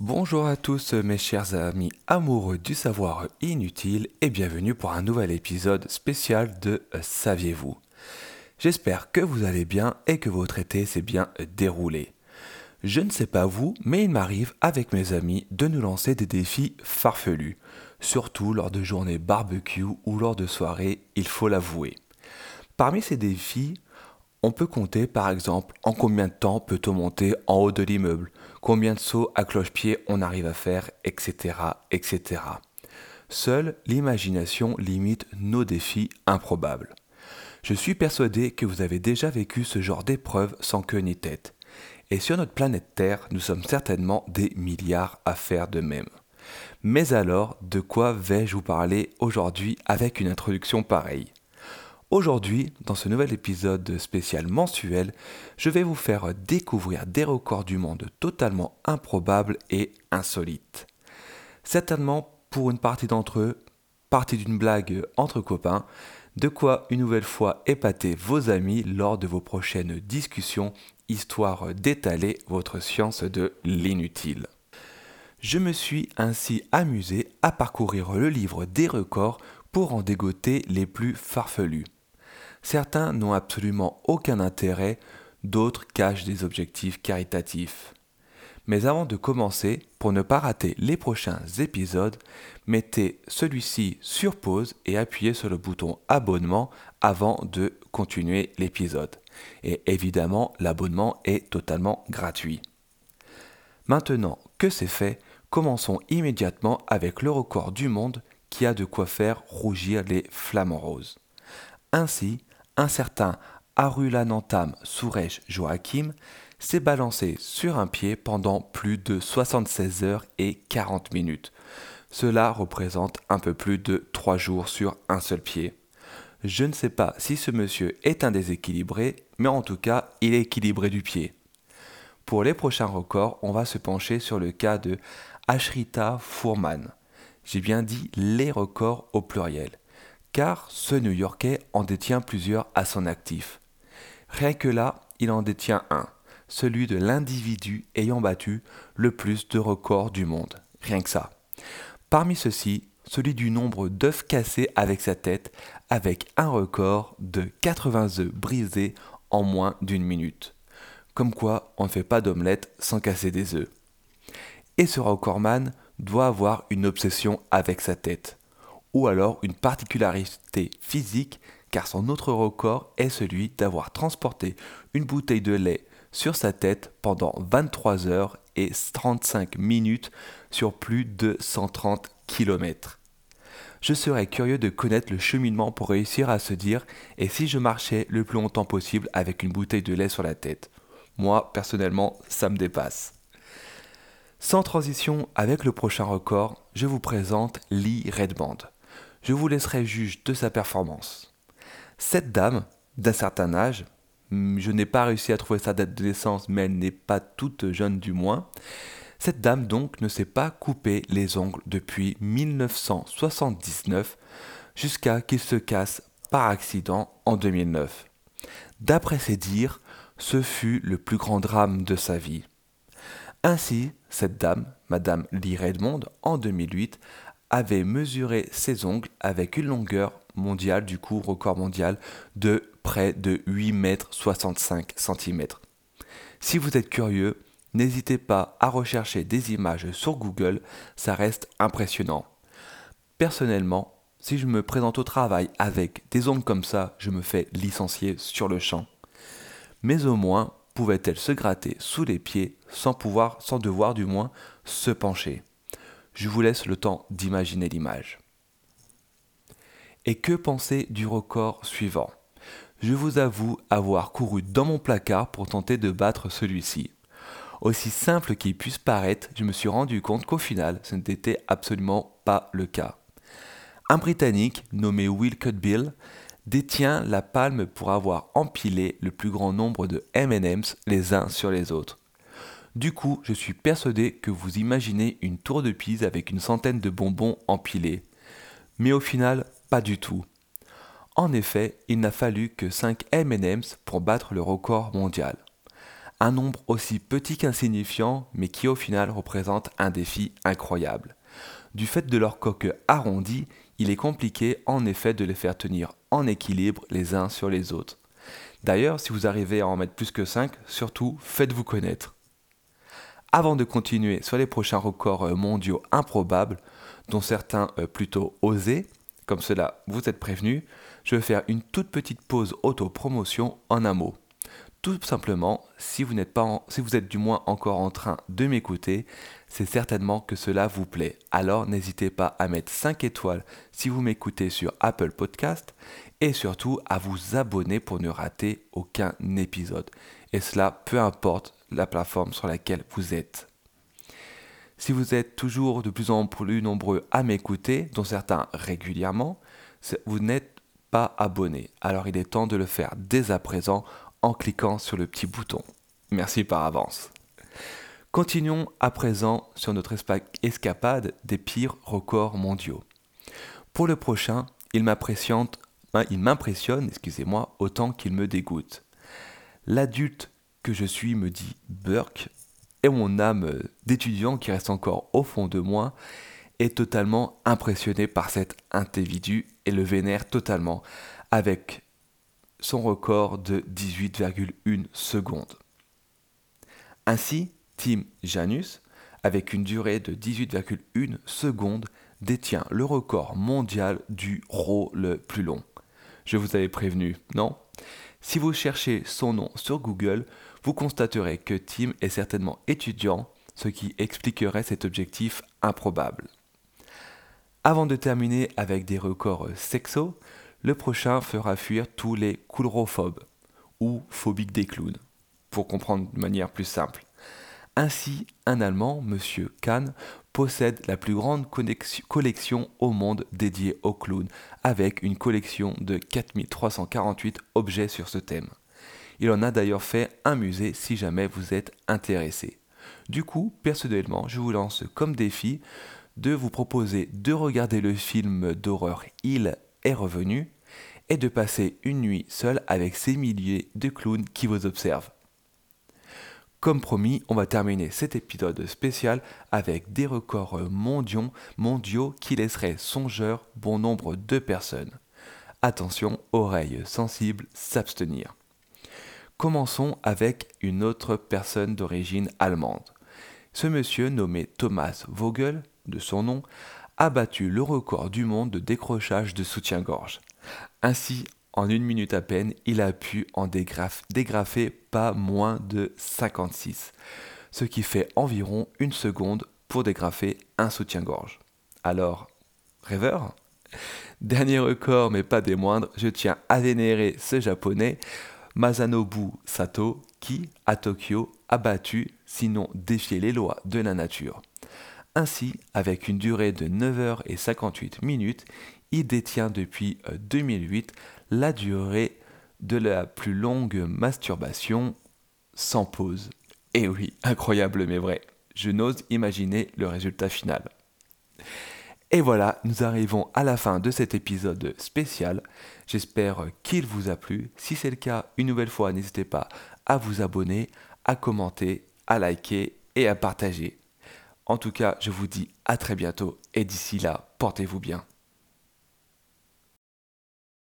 Bonjour à tous mes chers amis amoureux du savoir inutile et bienvenue pour un nouvel épisode spécial de Saviez-vous? J'espère que vous allez bien et que votre été s'est bien déroulé. Je ne sais pas vous, mais il m'arrive avec mes amis de nous lancer des défis farfelus, surtout lors de journées barbecue ou lors de soirées, il faut l'avouer. Parmi ces défis, on peut compter par exemple en combien de temps peut-on monter en haut de l'immeuble, combien de sauts à cloche-pied on arrive à faire, etc. etc. Seule l'imagination limite nos défis improbables. Je suis persuadé que vous avez déjà vécu ce genre d'épreuve sans queue ni tête. Et sur notre planète Terre, nous sommes certainement des milliards à faire de même. Mais alors, de quoi vais-je vous parler aujourd'hui avec une introduction pareille? Aujourd'hui, dans ce nouvel épisode spécial mensuel, je vais vous faire découvrir des records du monde totalement improbables et insolites. Certainement, pour une partie d'entre eux, partie d'une blague entre copains, de quoi une nouvelle fois épater vos amis lors de vos prochaines discussions, histoire d'étaler votre science de l'inutile. Je me suis ainsi amusé à parcourir le livre des records pour en dégoter les plus farfelus. Certains n'ont absolument aucun intérêt, d'autres cachent des objectifs caritatifs. Mais avant de commencer, pour ne pas rater les prochains épisodes, mettez celui-ci sur pause et appuyez sur le bouton abonnement avant de continuer l'épisode. Et évidemment, l'abonnement est totalement gratuit. Maintenant que c'est fait, commençons immédiatement avec le record du monde qui a de quoi faire rougir les flamants roses. Ainsi, un certain Arulanantam Suresh Joachim s'est balancé sur un pied pendant plus de 76 heures et 40 minutes. Cela représente un peu plus de 3 jours sur un seul pied. Je ne sais pas si ce monsieur est un déséquilibré, mais en tout cas, il est équilibré du pied. Pour les prochains records, on va se pencher sur le cas de Ashrita Fourman. J'ai bien dit les records au pluriel car ce New-Yorkais en détient plusieurs à son actif. Rien que là, il en détient un, celui de l'individu ayant battu le plus de records du monde. Rien que ça. Parmi ceux-ci, celui du nombre d'œufs cassés avec sa tête, avec un record de 80 œufs brisés en moins d'une minute. Comme quoi, on ne fait pas d'omelette sans casser des œufs. Et ce recordman doit avoir une obsession avec sa tête ou alors une particularité physique car son autre record est celui d'avoir transporté une bouteille de lait sur sa tête pendant 23 heures et 35 minutes sur plus de 130 km. Je serais curieux de connaître le cheminement pour réussir à se dire et si je marchais le plus longtemps possible avec une bouteille de lait sur la tête? Moi, personnellement, ça me dépasse. Sans transition avec le prochain record, je vous présente Lee Redband je vous laisserai juge de sa performance. Cette dame, d'un certain âge, hmm, je n'ai pas réussi à trouver sa date de naissance, mais elle n'est pas toute jeune du moins, cette dame donc ne s'est pas coupé les ongles depuis 1979 jusqu'à qu'il se casse par accident en 2009. D'après ses dires, ce fut le plus grand drame de sa vie. Ainsi, cette dame, Madame Lee Redmond, en 2008, avait mesuré ses ongles avec une longueur mondiale, du coup record mondial, de près de 8 mètres 65 cm. Si vous êtes curieux, n'hésitez pas à rechercher des images sur Google, ça reste impressionnant. Personnellement, si je me présente au travail avec des ongles comme ça, je me fais licencier sur le champ. Mais au moins, pouvait-elle se gratter sous les pieds sans pouvoir, sans devoir du moins, se pencher? Je vous laisse le temps d'imaginer l'image. Et que penser du record suivant? Je vous avoue avoir couru dans mon placard pour tenter de battre celui-ci. Aussi simple qu'il puisse paraître, je me suis rendu compte qu'au final, ce n'était absolument pas le cas. Un Britannique nommé Will Cutbill détient la palme pour avoir empilé le plus grand nombre de M&M's les uns sur les autres. Du coup, je suis persuadé que vous imaginez une tour de Pise avec une centaine de bonbons empilés. Mais au final, pas du tout. En effet, il n'a fallu que 5 M&M's pour battre le record mondial. Un nombre aussi petit qu'insignifiant, mais qui au final représente un défi incroyable. Du fait de leur coque arrondie, il est compliqué en effet de les faire tenir en équilibre les uns sur les autres. D'ailleurs, si vous arrivez à en mettre plus que 5, surtout faites-vous connaître. Avant de continuer sur les prochains records euh, mondiaux improbables, dont certains euh, plutôt osés, comme cela vous êtes prévenus, je vais faire une toute petite pause auto-promotion en un mot. Tout simplement, si vous, êtes du moins encore en train de m'écouter, c'est certainement que cela vous plaît. Alors n'hésitez pas à mettre 5 étoiles si vous m'écoutez sur Apple Podcast et surtout à vous abonner pour ne rater aucun épisode. Et cela peu importe la plateforme sur laquelle vous êtes. Si vous êtes toujours de plus en plus nombreux à m'écouter, dont certains régulièrement, vous n'êtes pas abonné. Alors il est temps de le faire dès à présent en cliquant sur le petit bouton. Merci par avance. Continuons à présent sur notre escapade des pires records mondiaux. Pour le prochain, il m'impressionne, il m'impressionne, excusez-moi, autant qu'il me dégoûte. L'adulte que je suis me dit Burke, et mon âme d'étudiant qui reste encore au fond de moi est totalement impressionné par cet individu et le vénère totalement avec son record de 18,1 secondes. Ainsi, Tim Janus, avec une durée de 18,1 secondes, détient le record mondial du row le plus long. Je vous avais prévenu, non? Si vous cherchez son nom sur Google, vous constaterez que Tim est certainement étudiant, ce qui expliquerait cet objectif improbable. Avant de terminer avec des records sexo, le prochain fera fuir tous les coulrophobes ou phobiques des clowns, pour comprendre de manière plus simple. Ainsi, un Allemand, M. Kahn, possède la plus grande collection au monde dédiée aux clowns, avec une collection de 4348 objets sur ce thème. Il en a d'ailleurs fait un musée si jamais vous êtes intéressé. Du coup, personnellement, je vous lance comme défi de vous proposer de regarder le film d'horreur Il est revenu et de passer une nuit seul avec ces milliers de clowns qui vous observent. Comme promis, on va terminer cet épisode spécial avec des records mondiaux, mondiaux qui laisseraient songeur bon nombre de personnes. Attention, oreilles sensibles, s'abstenir. Commençons avec une autre personne d'origine allemande. Ce monsieur nommé Thomas Vogel, de son nom, a battu le record du monde de décrochage de soutien-gorge. Ainsi, en une minute à peine, il a pu en dégrafer pas moins de 56, ce qui fait environ une seconde pour dégrafer un soutien-gorge. Alors, rêveur? Dernier record, mais pas des moindres, je tiens à vénérer ce japonais, Masanobu Sato, qui, à Tokyo, a battu, sinon défié les lois de la nature. Ainsi, avec une durée de 9h58 minutes, il détient depuis 2008 euh, la durée de la plus longue masturbation sans pause. Et oui, incroyable mais vrai. Je n'ose imaginer le résultat final. Et voilà, nous arrivons à la fin de cet épisode spécial. J'espère qu'il vous a plu. Si c'est le cas, une nouvelle fois, n'hésitez pas à vous abonner, à commenter, à liker et à partager. En tout cas, je vous dis à très bientôt et d'ici là, portez-vous bien.